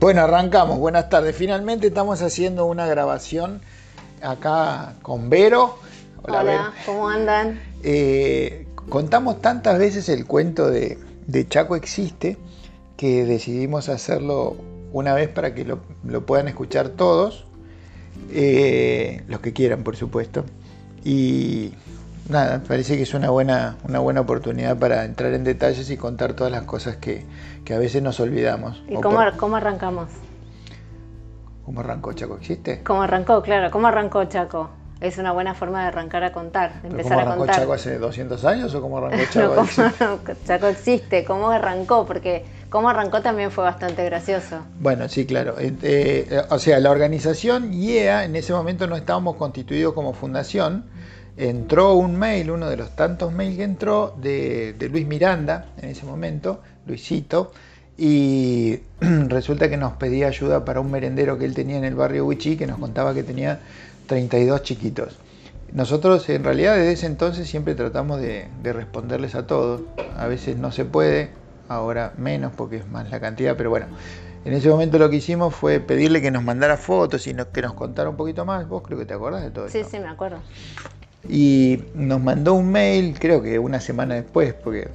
Bueno, arrancamos. Buenas tardes. Finalmente estamos haciendo una grabación acá con Vero. Hola, Vero. ¿cómo andan? Eh, contamos tantas veces el cuento de, de Chaco Existe que decidimos hacerlo una vez para que lo, lo puedan escuchar todos, eh, los que quieran, por supuesto. Y nada, parece que es una buena, una buena oportunidad para entrar en detalles y contar todas las cosas que, que a veces nos olvidamos. ¿Y cómo, por- cómo arrancamos? ¿Cómo arrancó Chaco Existe? ¿Cómo arrancó? Claro, ¿cómo arrancó Chaco? Es una buena forma de arrancar a contar, de ¿Pero empezar ¿Cómo a arrancó contar. Chaco hace 200 años o cómo arrancó No, Chaco? ¿cómo Existe? arrancó? Chaco existe, ¿cómo arrancó? Porque cómo arrancó también fue bastante gracioso. Bueno, sí, claro. Eh, eh, o sea, la organización IEA en ese momento no estábamos constituidos como fundación. Entró un mail, uno de los tantos mails que entró, de, de Luis Miranda en ese momento, Luisito, y resulta que nos pedía ayuda para un merendero que él tenía en el barrio Huichí, que nos contaba que tenía 32 chiquitos. Nosotros en realidad desde ese entonces siempre tratamos de, de responderles a todos. A veces no se puede, ahora menos porque es más la cantidad, pero bueno. En ese momento lo que hicimos fue pedirle que nos mandara fotos y que nos contara un poquito más. Vos creo que te acordás de todo Sí, esto. sí, me acuerdo. Y nos mandó un mail, creo que una semana después, porque,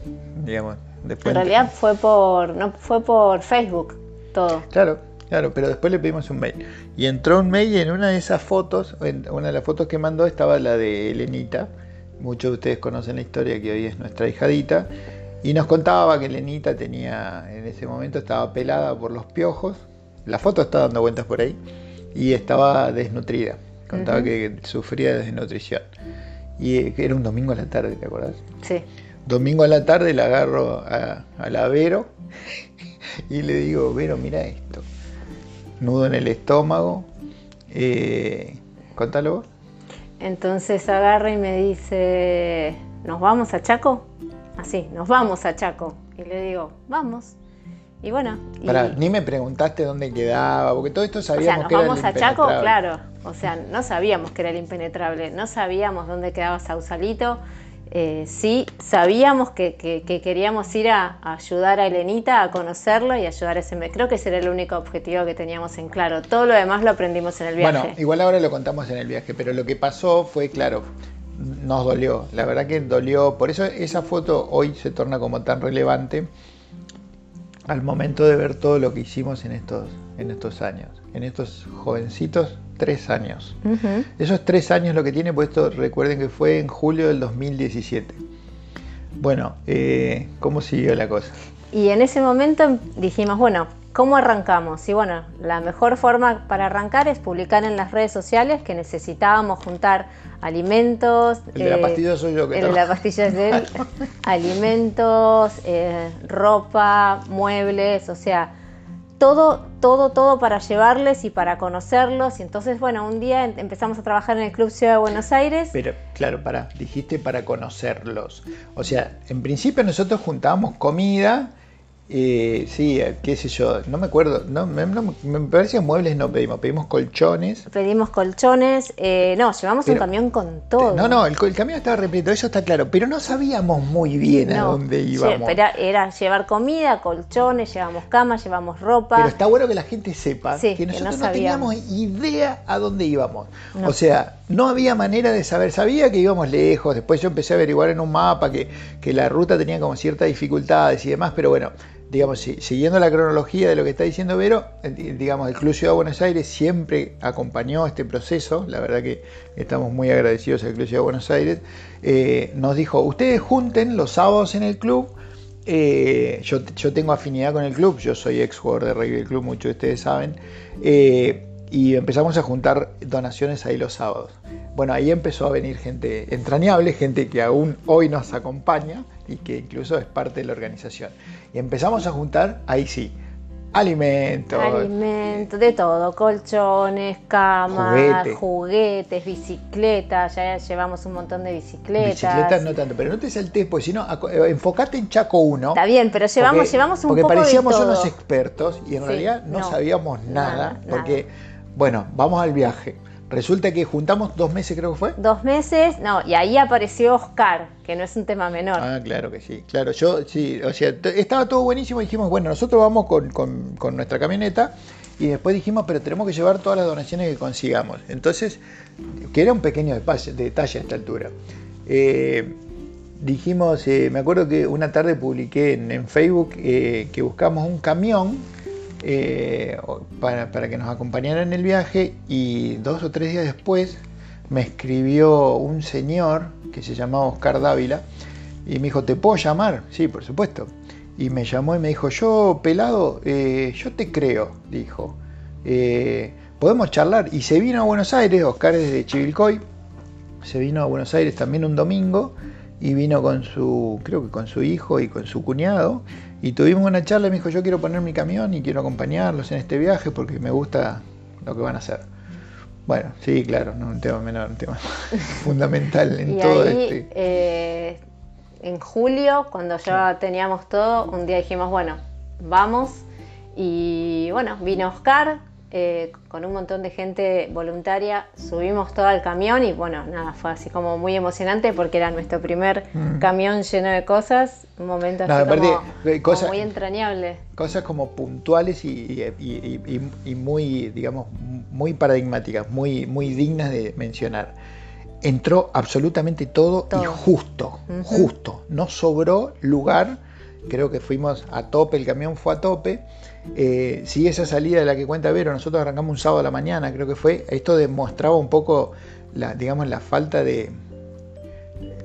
digamos, después... En realidad fue por, no, fue por Facebook todo. Claro, claro, pero después le pedimos un mail. Y entró un mail y en una de esas fotos, en una de las fotos que mandó estaba la de Elenita. Muchos de ustedes conocen la historia que hoy es nuestra hijadita. Y nos contaba que Elenita tenía, en ese momento estaba pelada por los piojos. La foto está dando vueltas por ahí. Y estaba desnutrida. Contaba que sufría de desnutrición. Y eh, era un domingo a la tarde, ¿te acordás? Sí. Domingo a la tarde la agarro a, a la Vero y le digo, Vero, mira esto. Nudo en el estómago. Eh, contalo vos. Entonces agarra y me dice, ¿nos vamos a Chaco? Así, nos vamos a Chaco. Y le digo, vamos. Y bueno, y- Pará, ni me preguntaste dónde quedaba, porque todo esto o sea, sabíamos nos que era el vamos a Chaco, claro. O sea, no sabíamos que era el impenetrable, no sabíamos dónde quedaba Sausalito. Eh, sí, sabíamos que, que- que queríamos ir a, a ayudar a Elenita a conocerlo y ayudar a ese... Creo que ese era el único objetivo que teníamos en claro. Todo lo demás lo aprendimos en el viaje. Bueno, igual ahora lo contamos en el viaje, pero lo que pasó fue, claro, nos dolió. La verdad que dolió. Por eso esa foto hoy se torna como tan relevante al momento de ver todo lo que hicimos en estos, en estos años. En estos jovencitos, tres años. Esos tres años lo que tiene, pues esto recuerden que fue en julio del 2017. Bueno, eh, ¿cómo siguió la cosa? Y en ese momento dijimos, bueno, ¿cómo arrancamos? Y bueno, la mejor forma para arrancar es publicar en las redes sociales que necesitábamos juntar alimentos. El de la eh, pastilla soy yo que El de la pastilla es él. alimentos, eh, ropa, muebles, o sea, todo, todo, todo para llevarles y para conocerlos. Y entonces, bueno, un día em- empezamos a trabajar en el Club Ciudad de Buenos Aires. Pero claro, para, dijiste para conocerlos. O sea, en principio nosotros juntábamos comida, eh, sí, eh, qué sé yo, no me acuerdo, no, me, no- me parece que muebles no pedimos, pedimos colchones. Pedimos colchones, eh, no, llevamos Pero- un camión con todo. No, no, el, camión estaba repleto, eso está claro, pero no sabíamos muy bien a dónde íbamos. Era, era llevar comida, colchones, llevamos camas, llevamos ropa. Pero está bueno que la gente sepa Sí, que que nosotros no no, teníamos idea a dónde íbamos. O sea, no había manera de saber. Sabía que íbamos lejos. Después yo empecé a averiguar en un mapa que, que la ruta tenía como ciertas dificultades y demás. Pero bueno, digamos, si- siguiendo la cronología de lo que está diciendo Vero, eh, digamos, el Club Ciudad de Buenos Aires siempre acompañó este proceso. La verdad que estamos muy agradecidos al Club Ciudad de Buenos Aires. Eh, nos dijo, ustedes junten los sábados en el club. Eh, yo, tengo afinidad con el club, yo soy ex jugador de rugby del club, muchos de ustedes saben. Y empezamos a juntar donaciones ahí los sábados. Bueno, ahí empezó a venir gente entrañable, gente que aún hoy nos acompaña y que incluso es parte de la organización. Y empezamos a juntar, ahí sí, alimentos, Alimentos, de todo, colchones, camas, Juguete. juguetes, bicicletas, ya llevamos un montón de bicicletas. bicicletas no tanto, pero no te saltes, porque si no, aco- eh, enfocate en Chaco 1. Está bien, pero llevamos, porque, llevamos un porque poco parecíamos de todo. unos expertos y en Sí, realidad no, no, sabíamos nada, nada, porque, bueno, vamos al viaje. resulta que juntamos dos meses, creo que fue. Dos meses, no, y ahí apareció Oscar, que no es un tema menor. Ah, claro que sí, claro, yo sí, o sea, estaba todo buenísimo y dijimos, bueno, nosotros vamos con, con nuestra camioneta y después dijimos, pero tenemos que llevar todas las donaciones que consigamos. Entonces, que era un pequeño detalle, a esta altura. Eh, dijimos, eh, me acuerdo que una tarde publiqué en, Facebook eh, que buscamos un camión para, para, que nos acompañara en el viaje y dos o tres días después me escribió un señor que se llamaba Oscar Dávila y me dijo, ¿te puedo llamar? Sí, por supuesto y me llamó y me dijo, yo pelado, eh, yo te creo, dijo, eh, podemos charlar. Y se vino a Buenos Aires, Oscar es de Chivilcoy, se vino a Buenos Aires también un domingo y vino con su, creo que con su hijo y con su cuñado. Y tuvimos una charla y me dijo, yo quiero poner mi camión y quiero acompañarlos en este viaje porque me gusta lo que van a hacer. Bueno, sí, claro, no un tema menor, un tema fundamental en todo este. Eh en julio, cuando ya teníamos todo, un día dijimos, bueno, vamos. Y bueno, vino Oscar eh, con un montón de gente voluntaria, subimos todo al camión y bueno, nada, fue así como muy emocionante porque era nuestro primer mm. camión lleno de cosas, un momento así como, eh, muy entrañable. Cosas como puntuales y, muy, digamos, muy paradigmáticas, muy, muy dignas de mencionar entró absolutamente todo, y justo, justo. No sobró lugar. Creo que fuimos a tope, el camión fue a tope. Eh, si esa salida de la que cuenta Vero, nosotros arrancamos un sábado a la mañana, creo que fue. Esto demostraba un poco la, digamos, la falta de.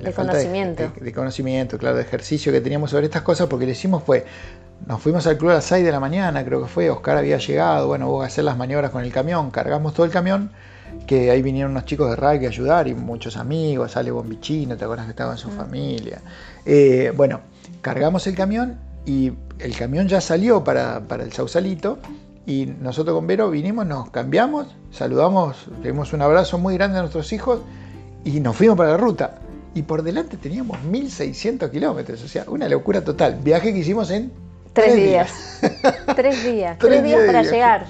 de conocimiento. De, conocimiento, claro, de ejercicio que teníamos sobre estas cosas, porque le hicimos fue. Nos fuimos al club a las 6 de la mañana, creo que fue. Oscar había llegado, bueno, hubo a hacer las maniobras con el camión, cargamos todo el camión que ahí vinieron unos chicos de rugby a ayudar y muchos amigos, sale Bombichino, te acuerdas que estaba en su mm. familia. Eh, bueno, cargamos el camión y el camión ya salió para, el Sausalito y nosotros con Vero vinimos, nos cambiamos, saludamos, le dimos un abrazo muy grande a nuestros hijos y nos fuimos para la ruta. Y por delante teníamos 1600 kilómetros, o sea, una locura total. Viaje que hicimos en tres, días. tres días, tres, días para llegar.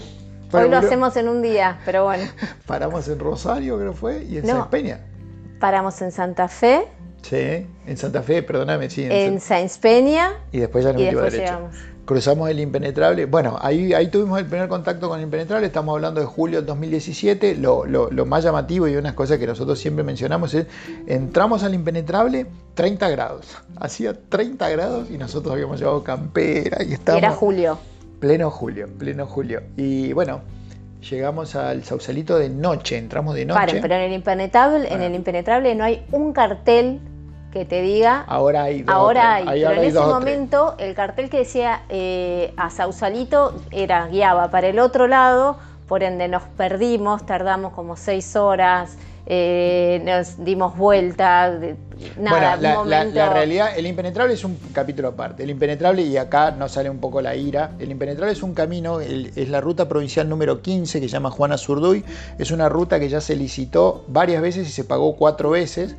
Hoy lo hacemos en un día, pero bueno. Paramos en Rosario, creo fue, y en San Peña. Paramos en Santa Fe. Sí, en Santa Fe, perdóname, sí. En, San Peña. Y después ya nos metimos derecho. Cruzamos el impenetrable. Bueno, ahí, ahí tuvimos el primer contacto con el impenetrable. Estamos hablando de julio del 2017. Lo, lo, lo más llamativo y unas cosas que nosotros siempre mencionamos es: entramos al impenetrable 30 grados. Hacía 30 grados y nosotros habíamos llevado campera y estábamos. Era julio. Pleno julio, pleno julio. Y bueno, llegamos al Sausalito de noche, entramos de noche. pero en el impenetrable, en el impenetrable no hay un cartel que te diga. Ahora hay. ahora hay. pero en ese momento el cartel que decía eh, a Sausalito era guiaba para el otro lado, por ende nos perdimos, tardamos como seis horas. Eh, nos dimos vuelta, nada, bueno, la, la, realidad, el impenetrable es un capítulo aparte. El impenetrable, y acá nos sale un poco la ira, el impenetrable es un camino, es la ruta provincial número 15 que se llama Juana Zurduy, es una ruta que ya se licitó varias veces y se pagó cuatro veces.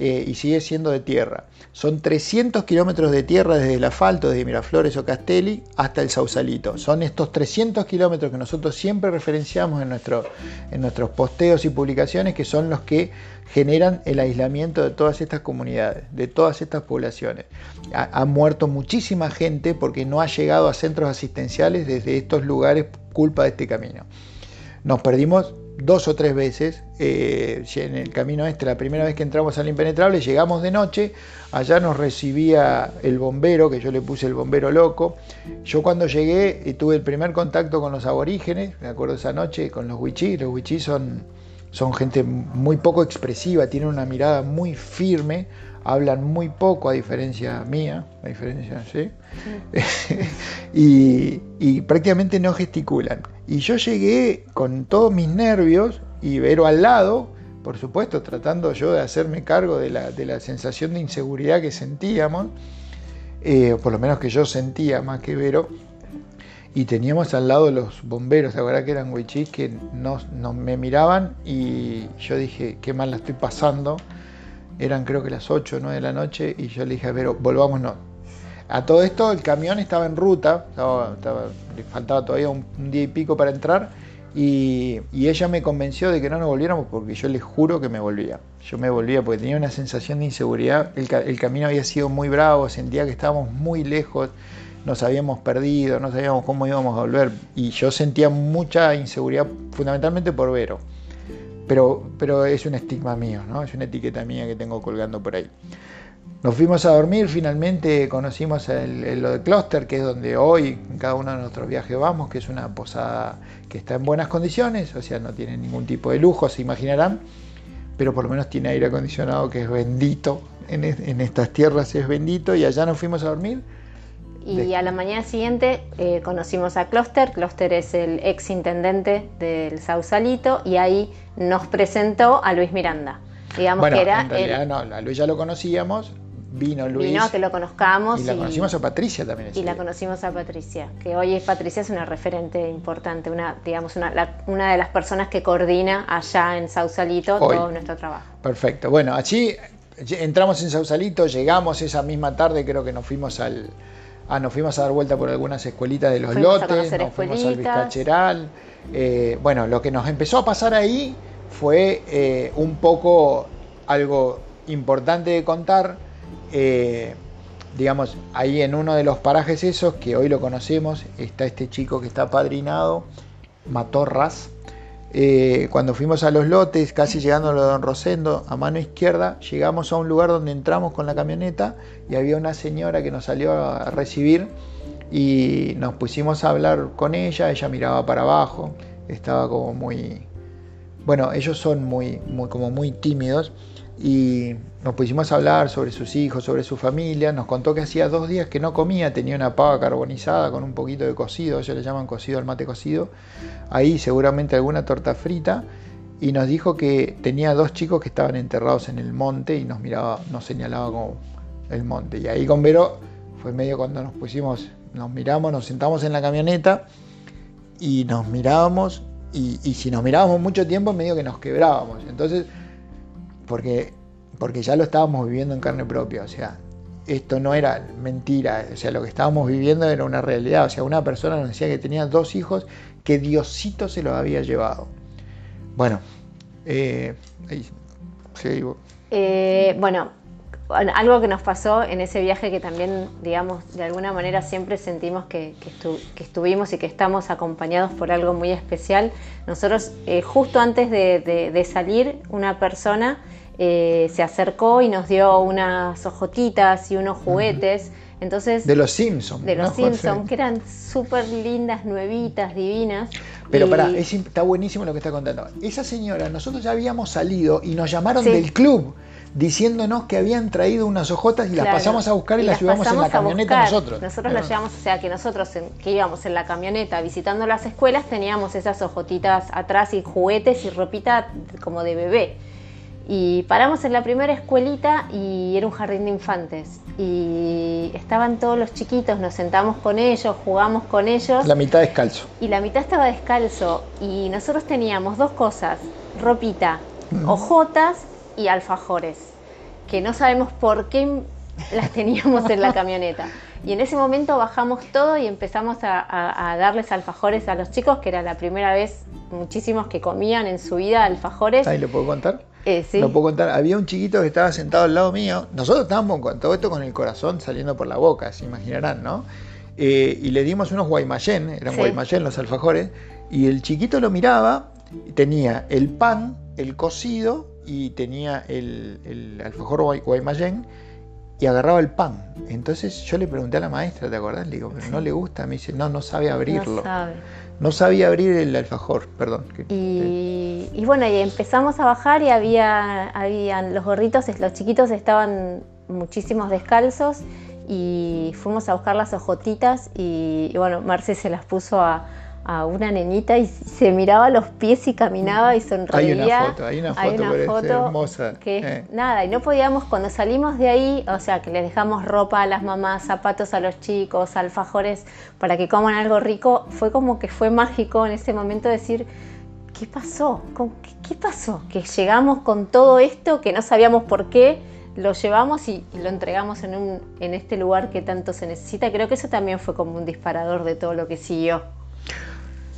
Eh, y sigue siendo de tierra. Son 300 kilómetros de tierra desde el asfalto, desde Miraflores o Castelli hasta el Sausalito. Son estos 300 kilómetros que nosotros siempre referenciamos en, en nuestros posteos y publicaciones, que son los que generan el aislamiento de todas estas comunidades, de todas estas poblaciones. Ha, ha, muerto muchísima gente porque no ha llegado a centros asistenciales desde estos lugares culpa de este camino. Nos perdimos dos o tres veces eh, en el camino este, la primera vez que entramos al impenetrable, llegamos de noche, allá nos recibía el bombero, que yo le puse el bombero loco. Yo cuando llegué y tuve el primer contacto con los aborígenes, me acuerdo esa noche, con los wichís, los wichís son, son gente muy poco expresiva, tienen una mirada muy firme, hablan muy poco a diferencia mía, a diferencia, ¿sí? y, prácticamente no gesticulan. Y yo llegué con todos mis nervios y Vero al lado, por supuesto, tratando yo de hacerme cargo de la, sensación de inseguridad que sentíamos, eh, por lo menos que yo sentía más que Vero. Y teníamos al lado los bomberos, la verdad que eran huichis que no me miraban y yo dije, qué mal la estoy pasando eran creo que las 8 o 9 de la noche y yo le dije, pero volvámonos. A todo esto el camión estaba en ruta, le faltaba todavía un, día y pico para entrar Y, ella me convenció de que no nos volviéramos porque yo les juro que me volvía. Yo me volvía porque tenía una sensación de inseguridad. El, camino había sido muy bravo, sentía que estábamos muy lejos, nos habíamos perdido, no sabíamos cómo íbamos a volver. Y yo sentía mucha inseguridad, fundamentalmente por Vero. Pero, pero es un estigma mío, ¿no? es una etiqueta mía que tengo colgando por ahí. Nos fuimos a dormir, finalmente conocimos el, lo de Cluster, que es donde hoy en cada uno de nuestros viajes vamos, que es una posada que está en buenas condiciones, o sea, no tiene ningún tipo de lujo, se imaginarán, pero por lo menos tiene aire acondicionado que es bendito, en, estas tierras es bendito, y allá nos fuimos a dormir. Y a la mañana siguiente eh, conocimos a Cluster, Cluster es el ex intendente del Sausalito, y ahí nos presentó a Luis Miranda. Digamos que era en realidad no, a Luis ya lo conocíamos, vino Luis. Vino a que lo conozcamos. Y la conocimos a Patricia también. Y la conocimos a Patricia, que hoy es Patricia es una referente importante, una, digamos, una, una de las personas que coordina allá en Sausalito todo nuestro trabajo. Perfecto. Bueno, allí entramos en Sausalito, llegamos esa misma tarde, creo que nos fuimos al. Ah, nos fuimos a dar vuelta por algunas escuelitas de los lotes, nos fuimos al Vizcacheral. Eh, bueno, lo que nos empezó a pasar ahí fue eh, un poco algo importante de contar eh, digamos, ahí en uno de los parajes esos, que hoy lo conocemos, está este chico que está padrinado, Matorras. Eh, cuando fuimos a los lotes, casi llegando a Don Rosendo, a mano izquierda, llegamos a un lugar donde entramos con la camioneta y había una señora que nos salió a recibir y nos pusimos a hablar con ella, ella miraba para abajo, estaba como muy... Bueno, ellos son muy, muy, como muy tímidos y nos pusimos a hablar sobre sus hijos, sobre su familia. Nos contó que hacía dos días que no comía, tenía una pava carbonizada con un poquito de cocido, ellos le llaman cocido al mate cocido. Ahí seguramente alguna torta frita. Y nos dijo que tenía dos chicos que estaban enterrados en el monte y nos miraba, nos señalaba como el monte. Y ahí con Vero fue medio cuando nos pusimos, nos miramos, nos sentamos en la camioneta y nos mirábamos. Y, y si nos mirábamos mucho tiempo, medio que nos quebrábamos. Entonces porque, porque ya lo estábamos viviendo en carne propia, o sea, esto no era mentira, o sea, lo que estábamos viviendo era una realidad, o sea, una persona nos decía que tenía dos hijos que Diosito se los había llevado. Bueno, eh, ahí, eh, bueno, algo que nos pasó en ese viaje que también, digamos, de alguna manera siempre sentimos que, estuvimos y que estamos acompañados por algo muy especial. Nosotros, eh, justo antes de, salir, una persona eh, se acercó y nos dio unas ojotitas y unos juguetes. Entonces, de los Simpsons. De los Simpsons, que eran súper lindas, nuevitas, divinas. Pero para está buenísimo lo que está contando. Esa señora, nosotros ya habíamos salido y nos llamaron del club diciéndonos que habían traído unas hojotas y las pasamos a buscar y, las, llevamos en la camioneta nosotros. Nosotros las llevamos, o sea que nosotros que íbamos en la camioneta visitando las escuelas teníamos esas hojotitas atrás y juguetes y ropita como de bebé. Y paramos en la primera escuelita y era un jardín de infantes. Y estaban todos los chiquitos, nos sentamos con ellos, jugamos con ellos. La mitad descalzo. Y la mitad estaba descalzo. Y nosotros teníamos dos cosas, ropita, hojotas y alfajores, que no sabemos por qué las teníamos en la camioneta. Y en ese momento bajamos todo y empezamos a, darles alfajores a los chicos, que era la primera vez muchísimos que comían en su vida alfajores. ¿Ahí lo puedo contar? Eh, sí. Lo puedo contar. Había un chiquito que estaba sentado al lado mío. Nosotros estábamos con todo esto con el corazón saliendo por la boca, se imaginarán, ¿no? Eh, y le dimos unos guaymallén, eran guaymallén los alfajores, y el chiquito lo miraba, tenía el pan, el cocido y tenía el, el alfajor guaymallén y agarraba el pan. Entonces yo le pregunté a la maestra, ¿te acordás? Le digo, pero no le gusta. Me dice, no, no sabe abrirlo. No, sabe. No sabía abrir el alfajor, perdón. Y, y, bueno, y empezamos a bajar y había habían los gorritos, los chiquitos estaban muchísimos descalzos y fuimos a buscar las hojotitas y, y bueno, Marce se las puso a, a una nenita y se miraba los pies y caminaba y sonreía. Hay una foto, hay una foto, hermosa. Que eh. nada, y no podíamos, cuando salimos de ahí, o sea, que les dejamos ropa a las mamás, zapatos a los chicos, alfajores para que coman algo rico, fue como que fue mágico en ese momento decir, ¿qué pasó? ¿Qué, pasó? Que llegamos con todo esto, que no sabíamos por qué, lo llevamos y, lo entregamos en, un, en este lugar que tanto se necesita. Creo que eso también fue como un disparador de todo lo que siguió.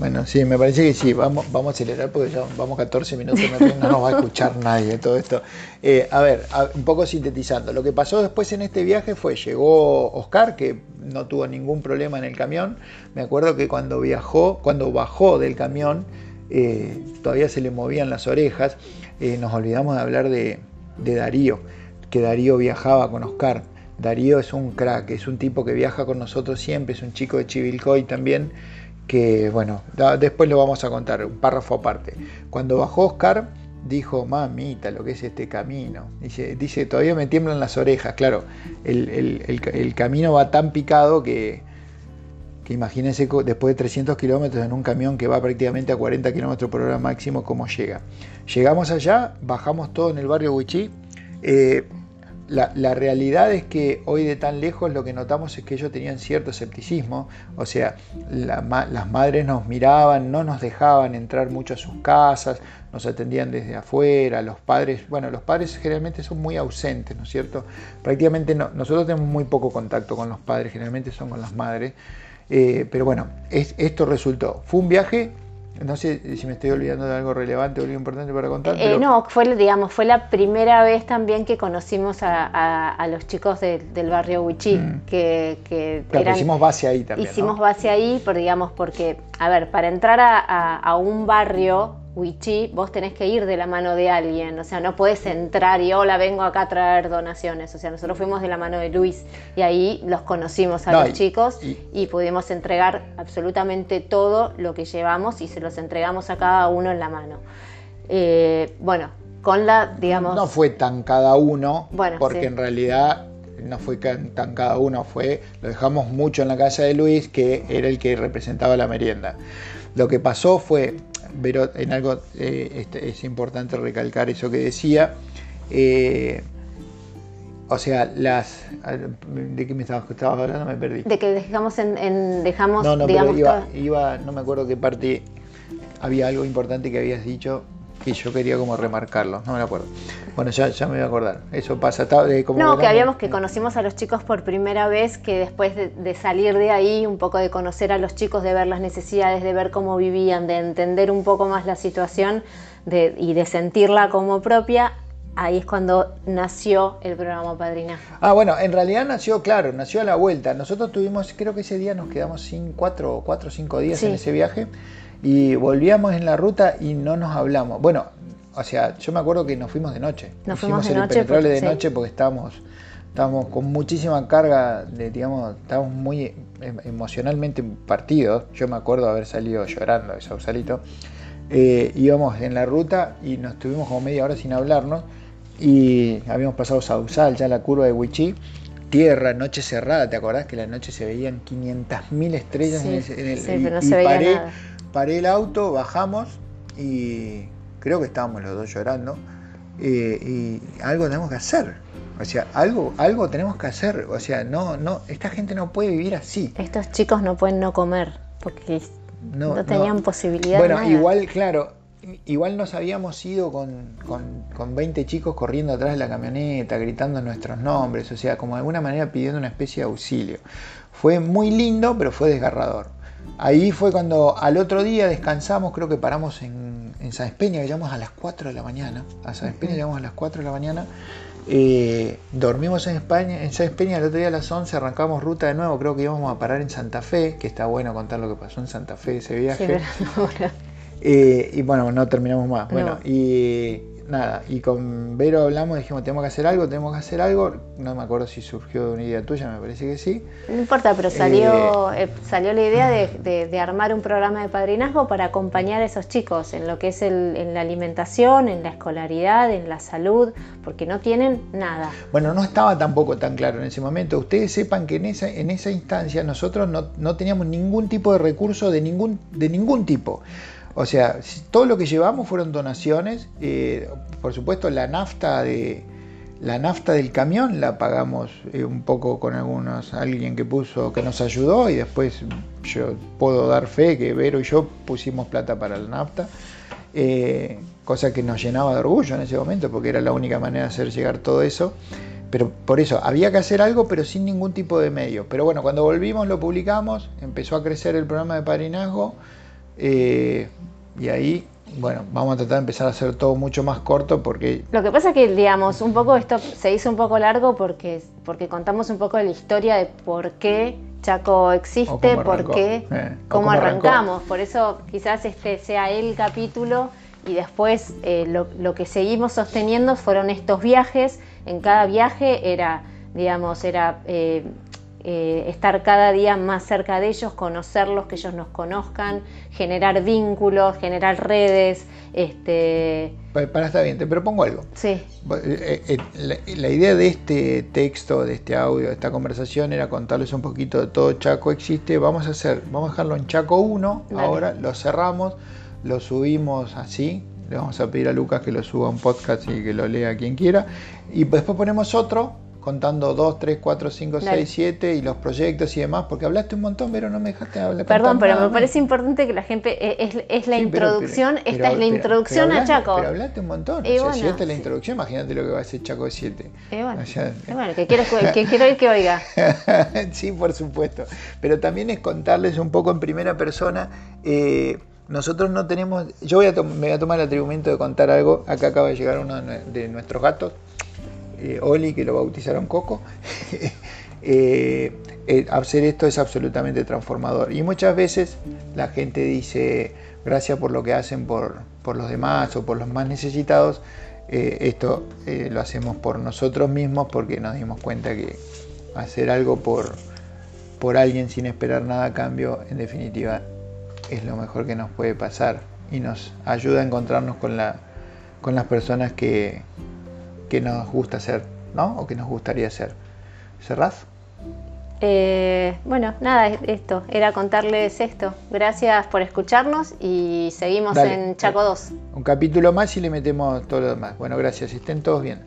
Bueno, sí, me parece que sí, vamos, vamos a acelerar porque ya vamos 14 minutos, no, nos va a escuchar nadie todo esto. Eh, a ver, un poco sintetizando, lo que pasó después en este viaje fue, llegó Oscar, que no tuvo ningún problema en el camión, me acuerdo que cuando viajó, cuando bajó del camión, eh, todavía se le movían las orejas, eh, nos olvidamos de hablar de, de Darío, que Darío viajaba con Oscar. Darío es un crack, es un tipo que viaja con nosotros siempre, es un chico de Chivilcoy también que bueno, después lo vamos a contar, un párrafo aparte. Cuando bajó Oscar, dijo, mamita, lo que es este camino. Dice, dice todavía me tiemblan las orejas. Claro, el, camino va tan picado que, que imagínense después de 300 kilómetros en un camión que va prácticamente a 40 kilómetros por hora máximo, cómo llega. Llegamos allá, bajamos todo en el barrio Huichí. Eh, la, realidad es que hoy de tan lejos lo que notamos es que ellos tenían cierto escepticismo, o sea, las madres nos miraban, no nos dejaban entrar mucho a sus casas, nos atendían desde afuera, los padres, bueno, los padres generalmente son muy ausentes, ¿no es cierto? Prácticamente no, nosotros tenemos muy poco contacto con los padres, generalmente son con las madres, eh, pero bueno, esto resultó, fue un viaje no sé si me estoy olvidando de algo relevante o algo importante para contar. Eh, no, fue, digamos, fue la primera vez también que conocimos a, los chicos del barrio Huichí, mm. que, que hicimos base ahí también. Hicimos base ahí, por, digamos, porque, a ver, para entrar a un barrio Wichi, vos tenés que ir de la mano de alguien, o sea, no puedes entrar y hola, vengo acá a traer donaciones, o sea, nosotros fuimos de la mano de Luis y ahí los conocimos a los chicos y, pudimos entregar absolutamente todo lo que llevamos y se los entregamos a cada uno en la mano. Eh, bueno, con la, digamos... No fue tan cada uno, porque en realidad no fue tan cada uno, fue, lo dejamos mucho en la casa de Luis, que era el que representaba la merienda. Lo que pasó fue, pero en algo eh, este, es importante recalcar eso que decía. Eh, o sea, las. ¿De qué me estabas, hablando? Me perdí. De que dejamos en. dejamos, no, no, pero iba, iba, no me acuerdo qué parte. Había algo importante que habías dicho y yo quería como remarcarlo, no me acuerdo. Bueno, ya, ya me voy a acordar. Eso pasa. Como no, que habíamos que conocimos a los chicos por primera vez, que después de, salir de ahí, un poco de conocer a los chicos, de ver las necesidades, de ver cómo vivían, de entender un poco más la situación de, y de sentirla como propia, ahí es cuando nació el programa Padrina. Ah, bueno, en realidad nació, claro, nació a la vuelta. Nosotros tuvimos, creo que ese día nos quedamos sin cuatro, cuatro o cinco días en ese viaje y volvíamos en la ruta y no nos hablamos. Bueno, o sea, yo me acuerdo que nos fuimos de noche. Nos fuimos de noche. Porque, de noche porque estábamos, estábamos con muchísima carga, de, digamos, estábamos muy em, emocionalmente partidos. Yo me acuerdo haber salido llorando de Sausalito. Eh, íbamos en la ruta y nos tuvimos como media hora sin hablarnos y habíamos pasado Sausal, ya la curva de Huichí tierra, noche cerrada, ¿te acordás que la noche se veían 500.000 estrellas en, el, sí, pero no se veía nada paré el auto, bajamos y creo que estábamos los dos llorando. Eh, y algo tenemos que hacer. O sea, algo, algo tenemos que hacer. O sea, no, no, esta gente no puede vivir así. Estos chicos no pueden no comer porque no, tenían posibilidad. Bueno, igual, claro, igual nos habíamos ido con, con, con, 20 chicos corriendo atrás de la camioneta, gritando nuestros nombres, o sea, como de alguna manera pidiendo una especie de auxilio. Fue muy lindo, pero fue desgarrador. Ahí fue cuando al otro día descansamos, creo que paramos en, San Espeña, llegamos a las 4 de la mañana. A San Espeña llegamos a las 4 de la mañana. Eh, dormimos en España, en San Espeña, el otro día a las 11 arrancamos ruta de nuevo, creo que íbamos a parar en Santa Fe, que está bueno contar lo que pasó en Santa Fe ese viaje. Eh, y bueno, no terminamos más. Bueno, y nada, y con Vero hablamos, dijimos, tenemos que hacer algo, tenemos que hacer algo. No me acuerdo si surgió de una idea tuya, me parece que sí. No importa, pero salió, eh, eh, salió la idea de, armar un programa de padrinazgo para acompañar a esos chicos en lo que es en la alimentación, en la escolaridad, en la salud, porque no tienen nada. Bueno, no estaba tampoco tan claro en ese momento. Ustedes sepan que en esa, en esa instancia nosotros no, no teníamos ningún tipo de recurso de ningún, de ningún tipo. O sea, todo lo que llevamos fueron donaciones. Eh, por supuesto, la nafta de la nafta del camión la pagamos eh, un poco con algunos alguien que puso que nos ayudó y después yo puedo dar fe que Vero y yo pusimos plata para la nafta. Eh, cosa que nos llenaba de orgullo en ese momento porque era la única manera de hacer llegar todo eso. Pero por eso había que hacer algo, pero sin ningún tipo de medio. Pero bueno, cuando volvimos lo publicamos, empezó a crecer el programa de padrinazgo Eh, y ahí, bueno, vamos a tratar de empezar a hacer todo mucho más corto porque... Lo que pasa es que, digamos, un poco esto se hizo un poco largo porque, porque contamos un poco de la historia de por qué Chaco existe, por qué, eh, cómo, arrancamos. Por eso quizás este sea el capítulo y después eh, lo, que seguimos sosteniendo fueron estos viajes. En cada viaje era, digamos, era eh, eh, estar cada día más cerca de ellos, conocerlos, que ellos nos conozcan, generar vínculos, generar redes. Este... Para, estar bien, te propongo algo. Sí. Eh, eh, la, idea de este texto, de este audio, de esta conversación era contarles un poquito de todo Chaco existe. Vamos a hacer, vamos a dejarlo en Chaco 1, ahora lo cerramos, lo subimos así. Le vamos a pedir a Lucas que lo suba a un podcast y que lo lea quien quiera. Y después ponemos otro contando 2, 3, 4, 5, 6, 7 y los proyectos y demás, porque hablaste un montón, pero no me dejaste hablar. Perdón, pero me parece importante que la gente, eh, es, la introducción, esta es la introducción a Chaco. Pero hablaste un montón, o sea, si esta es la introducción, imagínate lo que va a hacer Chaco de 7. Eh, bueno, bueno, que, quiero, que quiero ir que oiga. sí, por supuesto, pero también es contarles un poco en primera persona. Eh, nosotros no tenemos, yo voy a me voy a tomar el atribuimiento de contar algo, acá acaba de llegar uno de nuestros gatos, eh, Oli, que lo bautizaron Coco, eh, eh, hacer esto es absolutamente transformador. Y muchas veces la gente dice, gracias por lo que hacen por, los demás o por los más necesitados, esto lo hacemos por nosotros mismos porque nos dimos cuenta que hacer algo por, por alguien sin esperar nada a cambio, en definitiva, es lo mejor que nos puede pasar y nos ayuda a encontrarnos con, la, con las personas que, que nos gusta hacer, ¿no? O que nos gustaría hacer. ¿Cerrás? Eh, bueno, nada, esto, era contarles esto. Gracias por escucharnos y seguimos en Chaco 2. Un capítulo más y le metemos todo lo demás. Bueno, gracias, estén todos bien.